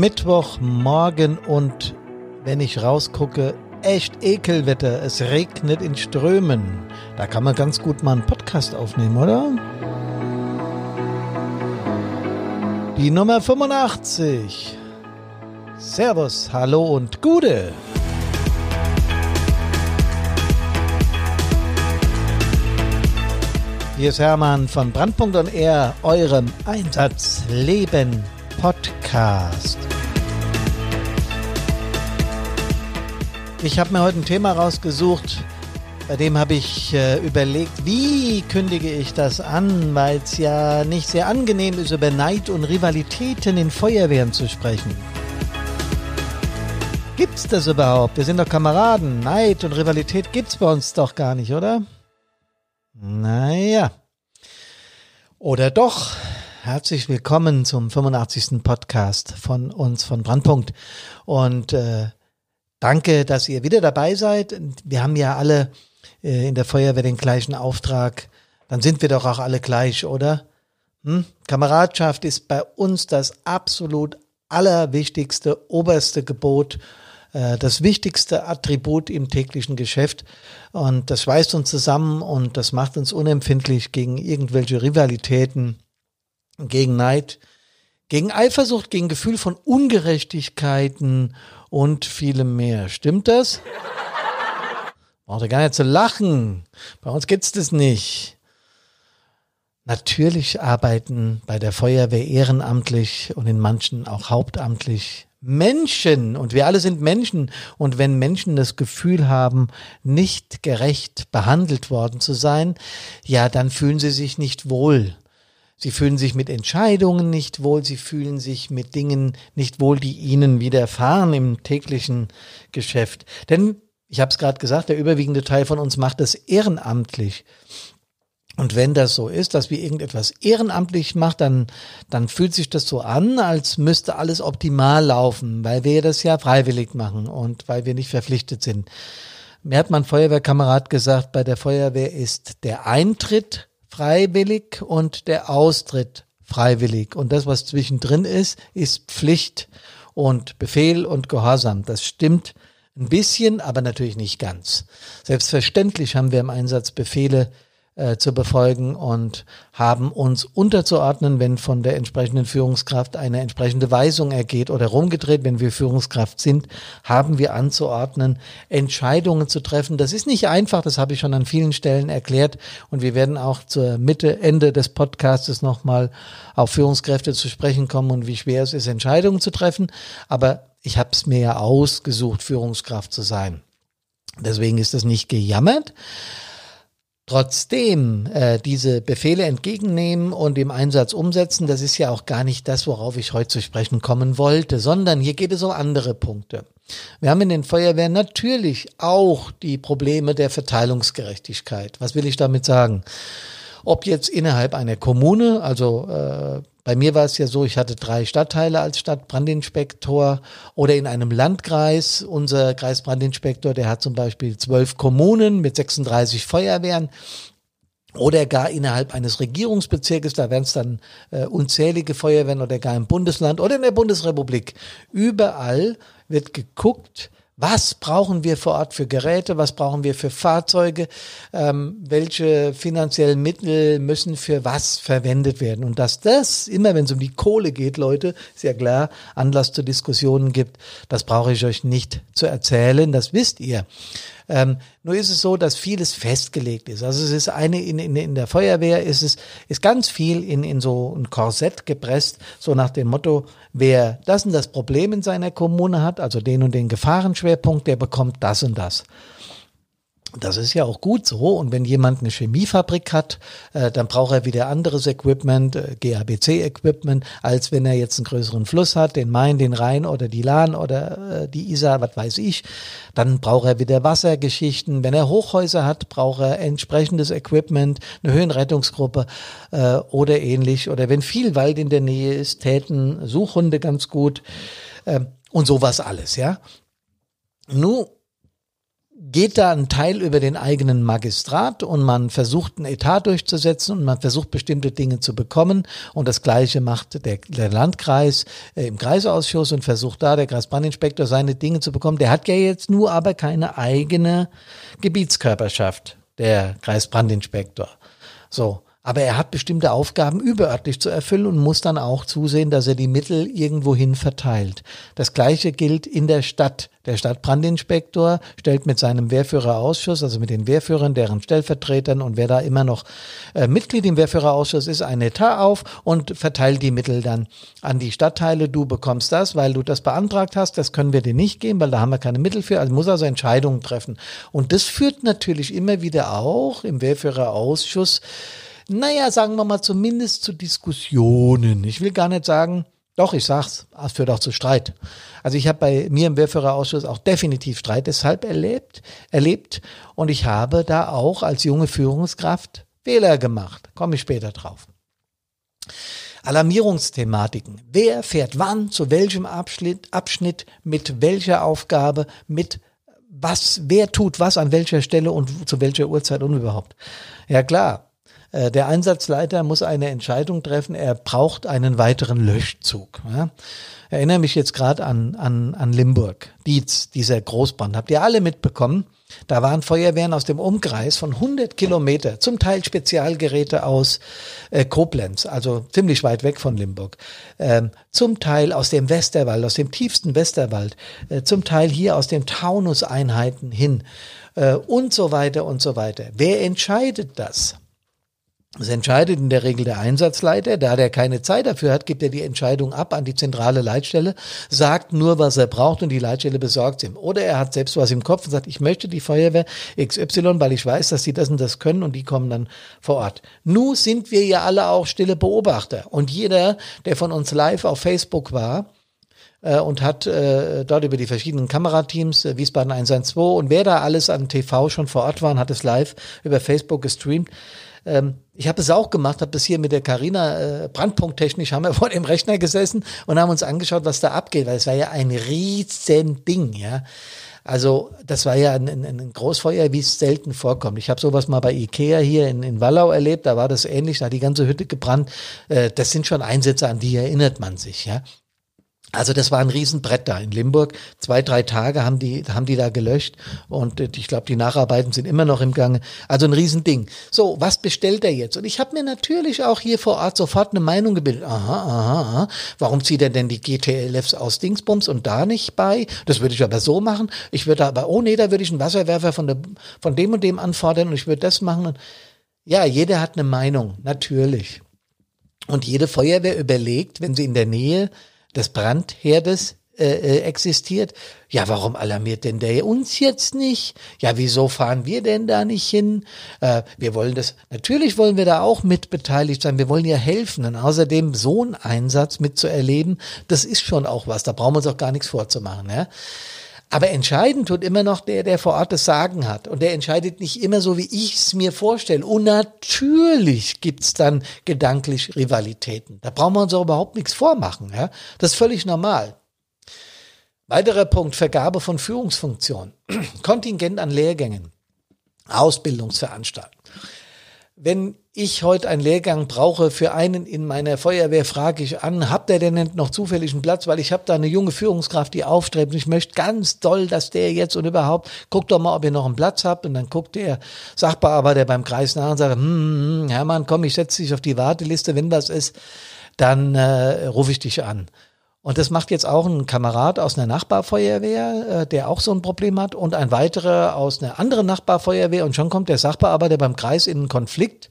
Mittwochmorgen und wenn ich rausgucke, echt Ekelwetter. Es regnet in Strömen. Da kann man ganz gut mal einen Podcast aufnehmen, oder? Die Nummer 85. Servus, hallo und Gude. Hier ist Hermann von Brandpunkt und R, eurem Einsatzleben Podcast. Ich habe mir heute ein Thema rausgesucht, bei dem habe ich äh, überlegt, wie kündige ich das an, weil es ja nicht sehr angenehm ist, über Neid und Rivalitäten in Feuerwehren zu sprechen. Gibt's das überhaupt? Wir sind doch Kameraden. Neid und Rivalität gibt's bei uns doch gar nicht, oder? Naja. Oder doch? Herzlich willkommen zum 85. Podcast von uns von Brandpunkt. Und äh, danke, dass ihr wieder dabei seid. Wir haben ja alle äh, in der Feuerwehr den gleichen Auftrag. Dann sind wir doch auch alle gleich, oder? Hm? Kameradschaft ist bei uns das absolut allerwichtigste, oberste Gebot äh, das wichtigste Attribut im täglichen Geschäft. Und das schweißt uns zusammen und das macht uns unempfindlich gegen irgendwelche Rivalitäten gegen Neid, gegen Eifersucht, gegen Gefühl von Ungerechtigkeiten und vielem mehr. Stimmt das? Braucht ihr gar nicht zu lachen. Bei uns gibt's das nicht. Natürlich arbeiten bei der Feuerwehr ehrenamtlich und in manchen auch hauptamtlich Menschen und wir alle sind Menschen und wenn Menschen das Gefühl haben, nicht gerecht behandelt worden zu sein, ja, dann fühlen sie sich nicht wohl. Sie fühlen sich mit Entscheidungen nicht wohl, sie fühlen sich mit Dingen nicht wohl, die ihnen widerfahren im täglichen Geschäft. Denn, ich habe es gerade gesagt, der überwiegende Teil von uns macht es ehrenamtlich. Und wenn das so ist, dass wir irgendetwas ehrenamtlich machen, dann, dann fühlt sich das so an, als müsste alles optimal laufen, weil wir das ja freiwillig machen und weil wir nicht verpflichtet sind. Mir hat mein Feuerwehrkamerad gesagt, bei der Feuerwehr ist der Eintritt freiwillig und der Austritt freiwillig. Und das, was zwischendrin ist, ist Pflicht und Befehl und Gehorsam. Das stimmt ein bisschen, aber natürlich nicht ganz. Selbstverständlich haben wir im Einsatz Befehle äh, zu befolgen und haben uns unterzuordnen, wenn von der entsprechenden Führungskraft eine entsprechende Weisung ergeht oder rumgedreht, wenn wir Führungskraft sind, haben wir anzuordnen, Entscheidungen zu treffen. Das ist nicht einfach, das habe ich schon an vielen Stellen erklärt und wir werden auch zur Mitte, Ende des Podcastes nochmal auf Führungskräfte zu sprechen kommen und wie schwer es ist, Entscheidungen zu treffen. Aber ich habe es mir ja ausgesucht, Führungskraft zu sein. Deswegen ist es nicht gejammert trotzdem äh, diese Befehle entgegennehmen und im Einsatz umsetzen, das ist ja auch gar nicht das, worauf ich heute zu sprechen kommen wollte, sondern hier geht es um andere Punkte. Wir haben in den Feuerwehren natürlich auch die Probleme der Verteilungsgerechtigkeit. Was will ich damit sagen? Ob jetzt innerhalb einer Kommune, also äh, bei mir war es ja so, ich hatte drei Stadtteile als Stadtbrandinspektor oder in einem Landkreis. Unser Kreisbrandinspektor, der hat zum Beispiel zwölf Kommunen mit 36 Feuerwehren. Oder gar innerhalb eines Regierungsbezirkes, da wären es dann äh, unzählige Feuerwehren oder gar im Bundesland oder in der Bundesrepublik. Überall wird geguckt, was brauchen wir vor Ort für Geräte? Was brauchen wir für Fahrzeuge? Ähm, welche finanziellen Mittel müssen für was verwendet werden? Und dass das immer, wenn es um die Kohle geht, Leute, ist ja klar, Anlass zu Diskussionen gibt, das brauche ich euch nicht zu erzählen. Das wisst ihr. Ähm, nur ist es so, dass vieles festgelegt ist. Also es ist eine in, in, in der Feuerwehr ist es ist ganz viel in, in so ein Korsett gepresst, so nach dem Motto, wer das und das Problem in seiner Kommune hat, also den und den Gefahrenschwerpunkt, der bekommt das und das. Das ist ja auch gut so. Und wenn jemand eine Chemiefabrik hat, äh, dann braucht er wieder anderes Equipment, äh, GABC-Equipment, als wenn er jetzt einen größeren Fluss hat, den Main, den Rhein oder die Lahn oder äh, die Isar, was weiß ich. Dann braucht er wieder Wassergeschichten. Wenn er Hochhäuser hat, braucht er entsprechendes Equipment, eine Höhenrettungsgruppe äh, oder ähnlich. Oder wenn viel Wald in der Nähe ist, täten Suchhunde ganz gut äh, und sowas alles, ja. Nun geht da ein Teil über den eigenen Magistrat und man versucht ein Etat durchzusetzen und man versucht bestimmte Dinge zu bekommen und das gleiche macht der, der Landkreis äh, im Kreisausschuss und versucht da der Kreisbrandinspektor seine Dinge zu bekommen. Der hat ja jetzt nur aber keine eigene Gebietskörperschaft, der Kreisbrandinspektor. So. Aber er hat bestimmte Aufgaben überörtlich zu erfüllen und muss dann auch zusehen, dass er die Mittel irgendwohin verteilt. Das Gleiche gilt in der Stadt. Der Stadtbrandinspektor stellt mit seinem Wehrführerausschuss, also mit den Wehrführern, deren Stellvertretern und wer da immer noch äh, Mitglied im Wehrführerausschuss ist, ein Etat auf und verteilt die Mittel dann an die Stadtteile. Du bekommst das, weil du das beantragt hast. Das können wir dir nicht geben, weil da haben wir keine Mittel für. Also muss also Entscheidungen treffen. Und das führt natürlich immer wieder auch im Wehrführerausschuss naja, sagen wir mal zumindest zu Diskussionen. Ich will gar nicht sagen, doch, ich sag's, es führt auch zu Streit. Also ich habe bei mir im Wehrführerausschuss auch definitiv Streit deshalb erlebt, erlebt und ich habe da auch als junge Führungskraft Fehler gemacht. Komme ich später drauf. Alarmierungsthematiken. Wer fährt wann, zu welchem Abschnitt, Abschnitt, mit welcher Aufgabe, mit was, wer tut was an welcher Stelle und zu welcher Uhrzeit und überhaupt. Ja klar, der Einsatzleiter muss eine Entscheidung treffen, er braucht einen weiteren Löschzug. Ja. Erinnere mich jetzt gerade an, an, an Limburg, Dietz, dieser Großbrand. Habt ihr alle mitbekommen? Da waren Feuerwehren aus dem Umkreis von 100 Kilometer, zum Teil Spezialgeräte aus äh, Koblenz, also ziemlich weit weg von Limburg, ähm, zum Teil aus dem Westerwald, aus dem tiefsten Westerwald, äh, zum Teil hier aus den Taunuseinheiten hin äh, und so weiter und so weiter. Wer entscheidet das? Es entscheidet in der Regel der Einsatzleiter. Da der keine Zeit dafür hat, gibt er die Entscheidung ab an die zentrale Leitstelle, sagt nur, was er braucht und die Leitstelle besorgt ihm. Oder er hat selbst was im Kopf und sagt, ich möchte die Feuerwehr XY, weil ich weiß, dass sie das und das können und die kommen dann vor Ort. Nu sind wir ja alle auch stille Beobachter. Und jeder, der von uns live auf Facebook war, äh, und hat äh, dort über die verschiedenen Kamerateams, äh, Wiesbaden 112 und wer da alles an TV schon vor Ort war und hat es live über Facebook gestreamt, ähm, ich habe es auch gemacht, habe das hier mit der Carina äh, brandpunkttechnisch haben wir vor dem Rechner gesessen und haben uns angeschaut, was da abgeht, weil es war ja ein riesen Ding, ja. Also das war ja ein, ein, ein Großfeuer, wie es selten vorkommt. Ich habe sowas mal bei Ikea hier in, in Wallau erlebt, da war das ähnlich, da hat die ganze Hütte gebrannt. Äh, das sind schon Einsätze, an die erinnert man sich, ja. Also das war ein Riesenbrett da in Limburg. Zwei, drei Tage haben die, haben die da gelöscht und äh, ich glaube, die Nacharbeiten sind immer noch im Gange. Also ein Riesending. So, was bestellt er jetzt? Und ich habe mir natürlich auch hier vor Ort sofort eine Meinung gebildet. Aha, aha, aha. Warum zieht er denn die GTLFs aus Dingsbums und da nicht bei? Das würde ich aber so machen. Ich würde aber, oh nee, da würde ich einen Wasserwerfer von, der, von dem und dem anfordern und ich würde das machen. Ja, jeder hat eine Meinung, natürlich. Und jede Feuerwehr überlegt, wenn sie in der Nähe des Brandherdes äh, äh, existiert. Ja, warum alarmiert denn der uns jetzt nicht? Ja, wieso fahren wir denn da nicht hin? Äh, wir wollen das, natürlich wollen wir da auch mitbeteiligt sein. Wir wollen ja helfen. Und außerdem so einen Einsatz mitzuerleben, das ist schon auch was. Da brauchen wir uns auch gar nichts vorzumachen. Ja? Aber entscheidend tut immer noch der, der vor Ort das Sagen hat. Und der entscheidet nicht immer so, wie ich es mir vorstelle. Und natürlich gibt's dann gedanklich Rivalitäten. Da brauchen wir uns auch überhaupt nichts vormachen. Ja? Das ist völlig normal. Weiterer Punkt, Vergabe von Führungsfunktionen. Kontingent an Lehrgängen. Ausbildungsveranstaltungen. Wenn ich heute einen Lehrgang brauche für einen in meiner Feuerwehr, frage ich an, habt ihr denn noch zufällig einen Platz? Weil ich habe da eine junge Führungskraft, die aufstrebt und ich möchte ganz doll, dass der jetzt und überhaupt, guckt doch mal, ob ihr noch einen Platz habt. Und dann guckt der Sachbearbeiter beim Kreis nach und sagt, hm, hm, hm, Hermann, komm, ich setze dich auf die Warteliste, wenn was ist, dann äh, rufe ich dich an. Und das macht jetzt auch ein Kamerad aus einer Nachbarfeuerwehr, äh, der auch so ein Problem hat, und ein weiterer aus einer anderen Nachbarfeuerwehr. Und schon kommt der Sachbearbeiter beim Kreis in einen Konflikt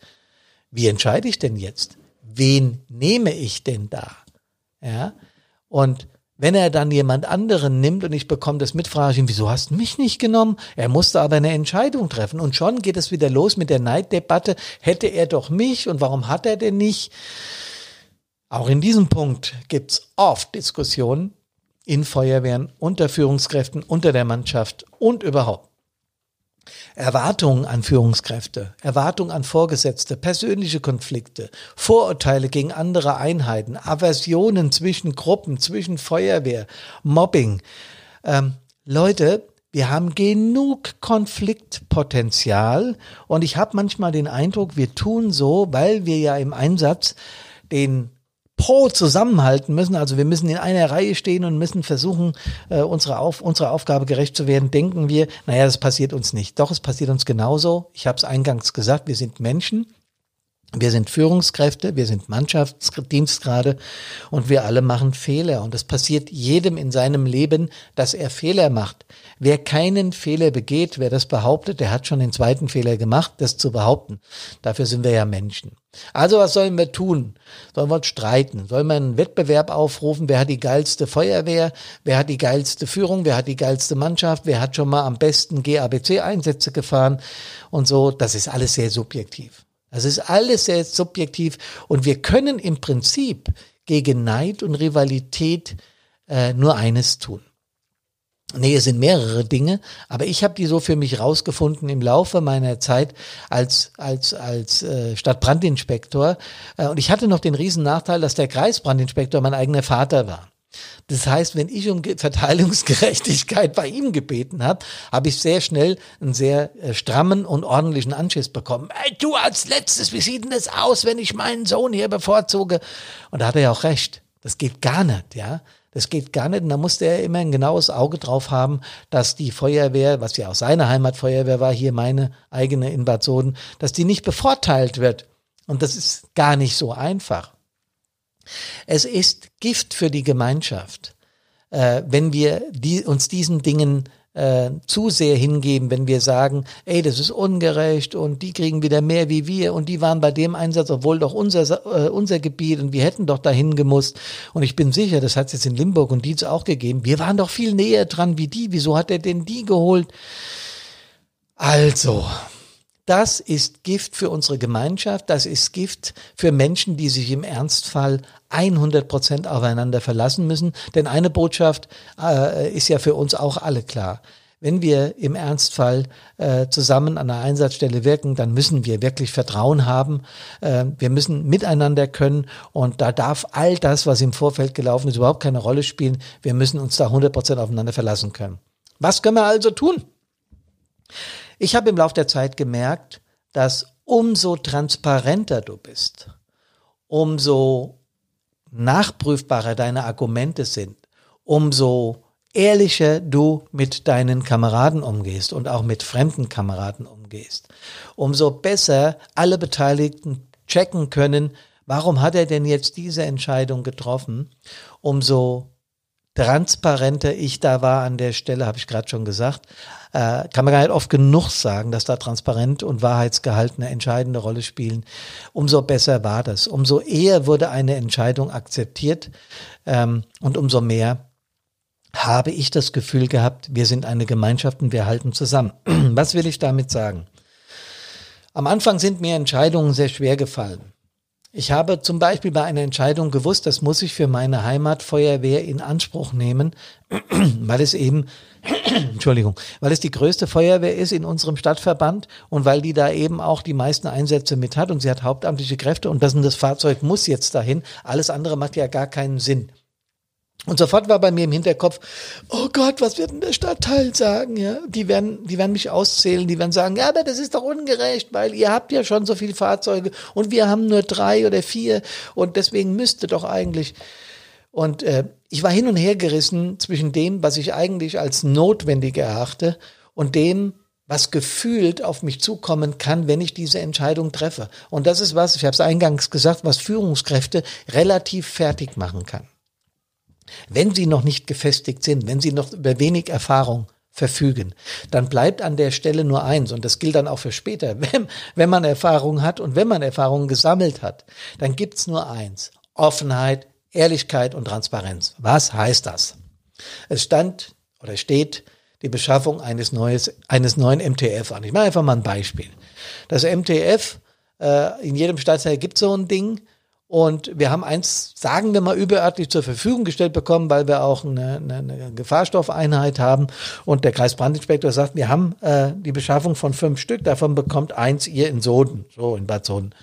wie entscheide ich denn jetzt? Wen nehme ich denn da? Ja. Und wenn er dann jemand anderen nimmt und ich bekomme das mit, frage ich ihn, wieso hast du mich nicht genommen? Er musste aber eine Entscheidung treffen. Und schon geht es wieder los mit der Neiddebatte. Hätte er doch mich und warum hat er denn nicht? Auch in diesem Punkt gibt's oft Diskussionen in Feuerwehren, unter Führungskräften, unter der Mannschaft und überhaupt. Erwartungen an Führungskräfte, Erwartungen an Vorgesetzte, persönliche Konflikte, Vorurteile gegen andere Einheiten, Aversionen zwischen Gruppen, zwischen Feuerwehr, Mobbing. Ähm, Leute, Wir haben genug Konfliktpotenzial und ich habe manchmal den Eindruck, wir tun so, weil wir ja im Einsatz den pro zusammenhalten müssen. Also wir müssen in einer Reihe stehen und müssen versuchen, äh, unsere, Auf, unsere Aufgabe gerecht zu werden. Denken wir, naja, das passiert uns nicht. Doch, es passiert uns genauso. Ich habe es eingangs gesagt, wir sind Menschen. Wir sind Führungskräfte, wir sind Mannschaftsdienstgrade und wir alle machen Fehler. Und es passiert jedem in seinem Leben, dass er Fehler macht. Wer keinen Fehler begeht, wer das behauptet, der hat schon den zweiten Fehler gemacht, das zu behaupten. Dafür sind wir ja Menschen. Also was sollen wir tun? Sollen wir uns streiten? Sollen wir einen Wettbewerb aufrufen? Wer hat die geilste Feuerwehr? Wer hat die geilste Führung? Wer hat die geilste Mannschaft? Wer hat schon mal am besten GABC-Einsätze gefahren? Und so, das ist alles sehr subjektiv. Das ist alles sehr subjektiv und wir können im Prinzip gegen Neid und Rivalität äh, nur eines tun. Nee, es sind mehrere Dinge, aber ich habe die so für mich rausgefunden im Laufe meiner Zeit als als als äh, Stadtbrandinspektor äh, und ich hatte noch den riesen Nachteil, dass der Kreisbrandinspektor mein eigener Vater war. Das heißt, wenn ich um Verteilungsgerechtigkeit bei ihm gebeten habe, habe ich sehr schnell einen sehr äh, strammen und ordentlichen Anschiss bekommen. Ey, du als letztes, wie sieht denn das aus, wenn ich meinen Sohn hier bevorzuge? Und da hat er ja auch recht. Das geht gar nicht, ja. Das geht gar nicht. Und da musste er immer ein genaues Auge drauf haben, dass die Feuerwehr, was ja auch seine Heimatfeuerwehr war, hier meine eigene in Bad Soden, dass die nicht bevorteilt wird. Und das ist gar nicht so einfach. Es ist Gift für die Gemeinschaft, äh, wenn wir die, uns diesen Dingen äh, zu sehr hingeben, wenn wir sagen, ey, das ist ungerecht und die kriegen wieder mehr wie wir und die waren bei dem Einsatz, obwohl doch unser, äh, unser Gebiet und wir hätten doch dahin gemusst. Und ich bin sicher, das hat es jetzt in Limburg und Dietz auch gegeben. Wir waren doch viel näher dran wie die. Wieso hat er denn die geholt? Also, das ist Gift für unsere Gemeinschaft, das ist Gift für Menschen, die sich im Ernstfall 100 Prozent aufeinander verlassen müssen. Denn eine Botschaft äh, ist ja für uns auch alle klar. Wenn wir im Ernstfall äh, zusammen an einer Einsatzstelle wirken, dann müssen wir wirklich Vertrauen haben. Äh, wir müssen miteinander können und da darf all das, was im Vorfeld gelaufen ist, überhaupt keine Rolle spielen. Wir müssen uns da 100 Prozent aufeinander verlassen können. Was können wir also tun? Ich habe im Laufe der Zeit gemerkt, dass umso transparenter du bist, umso nachprüfbarer deine Argumente sind, umso ehrlicher du mit deinen Kameraden umgehst und auch mit fremden Kameraden umgehst, umso besser alle Beteiligten checken können, warum hat er denn jetzt diese Entscheidung getroffen, umso transparenter ich da war an der Stelle, habe ich gerade schon gesagt, äh, kann man gar nicht oft genug sagen, dass da Transparent und Wahrheitsgehalt eine entscheidende Rolle spielen. Umso besser war das. Umso eher wurde eine Entscheidung akzeptiert ähm, und umso mehr habe ich das Gefühl gehabt, wir sind eine Gemeinschaft und wir halten zusammen. Was will ich damit sagen? Am Anfang sind mir Entscheidungen sehr schwer gefallen. Ich habe zum Beispiel bei einer Entscheidung gewusst, das muss ich für meine Heimatfeuerwehr in Anspruch nehmen, weil es eben, Entschuldigung, weil es die größte Feuerwehr ist in unserem Stadtverband und weil die da eben auch die meisten Einsätze mit hat und sie hat hauptamtliche Kräfte und das, das Fahrzeug muss jetzt dahin. Alles andere macht ja gar keinen Sinn. Und sofort war bei mir im Hinterkopf, oh Gott, was wird denn der Stadtteil sagen? Ja, die werden, die werden mich auszählen, die werden sagen, ja, aber das ist doch ungerecht, weil ihr habt ja schon so viele Fahrzeuge und wir haben nur drei oder vier und deswegen müsste doch eigentlich. Und äh, ich war hin und her gerissen zwischen dem, was ich eigentlich als notwendig erachte und dem, was gefühlt auf mich zukommen kann, wenn ich diese Entscheidung treffe. Und das ist was, ich habe es eingangs gesagt, was Führungskräfte relativ fertig machen kann. Wenn sie noch nicht gefestigt sind, wenn sie noch über wenig Erfahrung verfügen, dann bleibt an der Stelle nur eins und das gilt dann auch für später. Wenn, wenn man Erfahrung hat und wenn man Erfahrungen gesammelt hat, dann gibt's nur eins. Offenheit, Ehrlichkeit und Transparenz. Was heißt das? Es stand oder steht die Beschaffung eines, neues, eines neuen MTF an. Ich mache einfach mal ein Beispiel. Das MTF, äh, in jedem Stadtteil gibt so ein Ding, und wir haben eins, sagen wir mal, überörtlich zur Verfügung gestellt bekommen, weil wir auch eine, eine, eine Gefahrstoffeinheit haben. Und der Kreisbrandinspektor sagt, wir haben äh, die Beschaffung von fünf Stück, davon bekommt eins ihr in Soden, so in Bad Soden.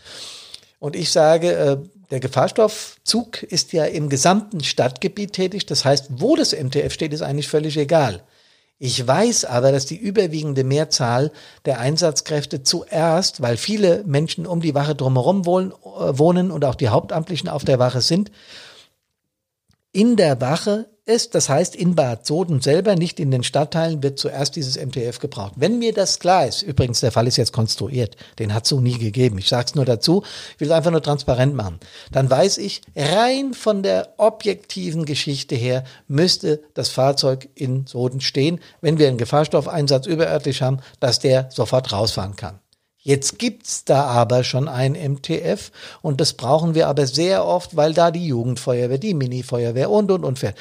Und ich sage, äh, der Gefahrstoffzug ist ja im gesamten Stadtgebiet tätig. Das heißt, wo das MTF steht, ist eigentlich völlig egal. Ich weiß aber, dass die überwiegende Mehrzahl der Einsatzkräfte zuerst, weil viele Menschen um die Wache drumherum wohnen, äh, wohnen und auch die Hauptamtlichen auf der Wache sind, in der Wache ist, das heißt in Bad Soden selber, nicht in den Stadtteilen, wird zuerst dieses MTF gebraucht. Wenn mir das klar ist, übrigens der Fall ist jetzt konstruiert, den hat es so nie gegeben, ich sage es nur dazu, ich will es einfach nur transparent machen, dann weiß ich, rein von der objektiven Geschichte her müsste das Fahrzeug in Soden stehen, wenn wir einen Gefahrstoffeinsatz überörtlich haben, dass der sofort rausfahren kann. Jetzt gibt's da aber schon ein MTF und das brauchen wir aber sehr oft, weil da die Jugendfeuerwehr, die Minifeuerwehr und und und fährt.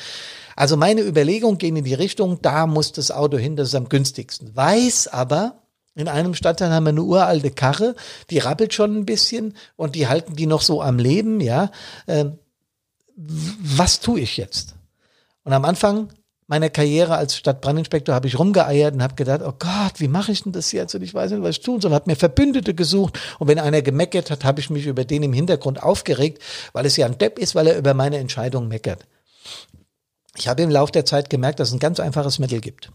Also meine Überlegungen gehen in die Richtung, da muss das Auto hin, das ist am günstigsten. Weiß aber, in einem Stadtteil haben wir eine uralte Karre, die rappelt schon ein bisschen und die halten die noch so am Leben, ja. Ähm, was tue ich jetzt? Und am Anfang meiner Karriere als Stadtbrandinspektor habe ich rumgeeiert und habe gedacht, oh Gott, wie mache ich denn das jetzt? Und ich weiß nicht, was ich tun soll. Habe mir Verbündete gesucht und wenn einer gemeckert hat, habe ich mich über den im Hintergrund aufgeregt, weil es ja ein Depp ist, weil er über meine Entscheidung meckert. Ich habe im Laufe der Zeit gemerkt, dass es ein ganz einfaches Mittel gibt.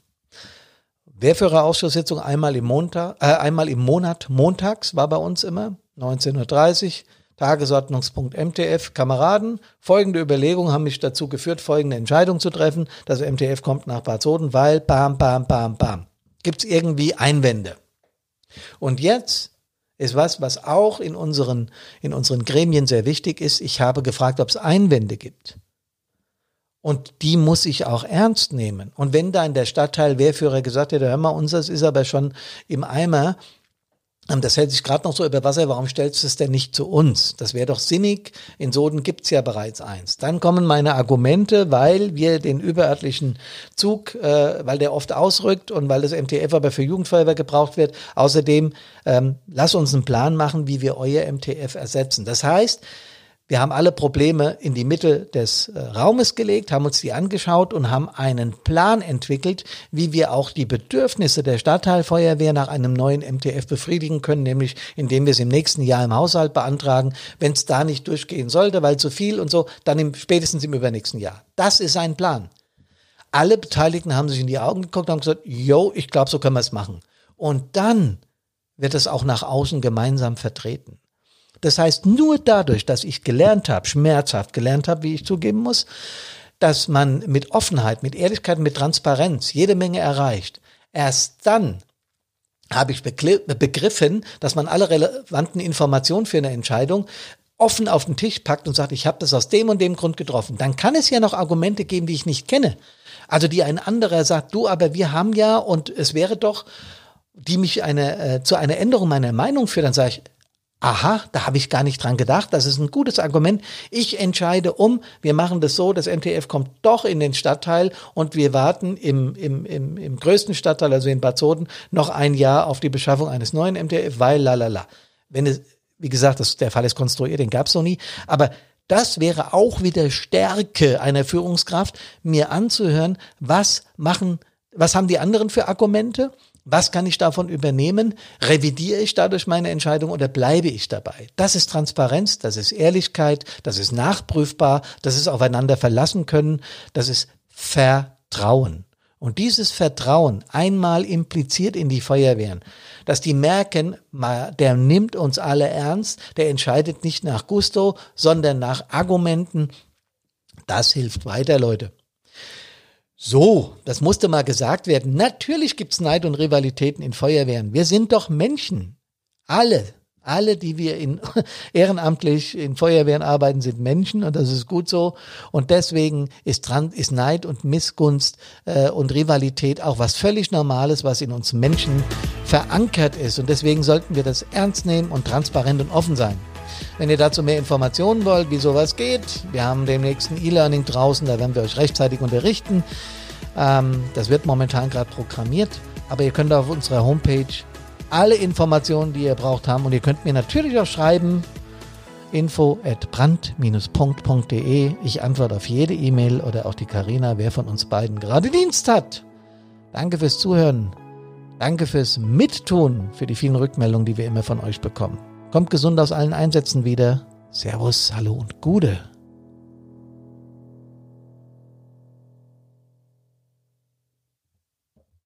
Wehrführerausschusssitzung einmal im Montag, äh, einmal im Monat, montags war bei uns immer, 19.30 Uhr. Tagesordnungspunkt MTF. Kameraden, folgende Überlegungen haben mich dazu geführt, folgende Entscheidung zu treffen. Das MTF kommt nach Bad Soden, weil bam, bam, bam, bam. Gibt es irgendwie Einwände? Und jetzt ist was, was auch in unseren, in unseren Gremien sehr wichtig ist. Ich habe gefragt, ob es Einwände gibt. Und die muss ich auch ernst nehmen. Und wenn da in der Stadtteil Wehrführer gesagt hätte, hör mal, unseres ist aber schon im Eimer, das hält sich gerade noch so über Wasser, warum stellst du es denn nicht zu uns? Das wäre doch sinnig, in Soden gibt's ja bereits eins. Dann kommen meine Argumente, weil wir den überörtlichen Zug, äh, weil der oft ausrückt und weil das MTF aber für Jugendfeuerwehr gebraucht wird. Außerdem, ähm, lass uns einen Plan machen, wie wir euer MTF ersetzen. Das heißt, wir haben alle Probleme in die Mitte des äh, Raumes gelegt, haben uns die angeschaut und haben einen Plan entwickelt, wie wir auch die Bedürfnisse der Stadtteilfeuerwehr nach einem neuen MTF befriedigen können, nämlich indem wir es im nächsten Jahr im Haushalt beantragen. Wenn es da nicht durchgehen sollte, weil zu viel und so, dann im, spätestens im übernächsten Jahr. Das ist ein Plan. Alle Beteiligten haben sich in die Augen geguckt und haben gesagt, yo, ich glaube, so können wir es machen. Und dann wird es auch nach außen gemeinsam vertreten. Das heißt, nur dadurch, dass ich gelernt habe, schmerzhaft gelernt habe, wie ich zugeben muss, dass man mit Offenheit, mit Ehrlichkeit, mit Transparenz jede Menge erreicht, erst dann habe ich begriffen, dass man alle relevanten Informationen für eine Entscheidung offen auf den Tisch packt und sagt, ich habe das aus dem und dem Grund getroffen. Dann kann es ja noch Argumente geben, die ich nicht kenne. Also die ein anderer sagt, du, aber wir haben ja und es wäre doch, die mich eine, äh, zu einer Änderung meiner Meinung führt, dann sage ich, aha, da habe ich gar nicht dran gedacht, das ist ein gutes Argument. Ich entscheide um, wir machen das so, das MTF kommt doch in den Stadtteil und wir warten im, im, im, im größten Stadtteil, also in Bad Soden, noch ein Jahr auf die Beschaffung eines neuen MTF, weil lalala. Wenn es, wie gesagt, das, der Fall ist konstruiert, den gab es noch nie, aber das wäre auch wieder Stärke einer Führungskraft, mir anzuhören, was machen, was haben die anderen für Argumente was kann ich davon übernehmen? Revidiere ich dadurch meine Entscheidung oder bleibe ich dabei? Das ist Transparenz, das ist Ehrlichkeit, das ist nachprüfbar, das ist aufeinander verlassen können, das ist Vertrauen. Und dieses Vertrauen einmal impliziert in die Feuerwehren, dass die merken, der nimmt uns alle ernst, der entscheidet nicht nach Gusto, sondern nach Argumenten. Das hilft weiter, Leute. So, das musste mal gesagt werden. Natürlich gibt's Neid und Rivalitäten in Feuerwehren. Wir sind doch Menschen. Alle, alle, die wir in, ehrenamtlich in Feuerwehren arbeiten, sind Menschen und das ist gut so. Und deswegen ist, ist Neid und Missgunst äh, und Rivalität auch was völlig Normales, was in uns Menschen verankert ist. Und deswegen sollten wir das ernst nehmen und transparent und offen sein. Wenn ihr dazu mehr Informationen wollt, wie sowas geht, wir haben demnächst ein E-Learning draußen, da werden wir euch rechtzeitig unterrichten. Ähm, das wird momentan gerade programmiert, aber ihr könnt auf unserer Homepage alle Informationen, die ihr braucht, haben und ihr könnt mir natürlich auch schreiben, info at brand-punkt.de. Ich antworte auf jede E-Mail oder auch die Karina, wer von uns beiden gerade Dienst hat. Danke fürs Zuhören. Danke fürs Mittun, für die vielen Rückmeldungen, die wir immer von euch bekommen. Kommt gesund aus allen Einsätzen wieder. Servus, hallo und Gude.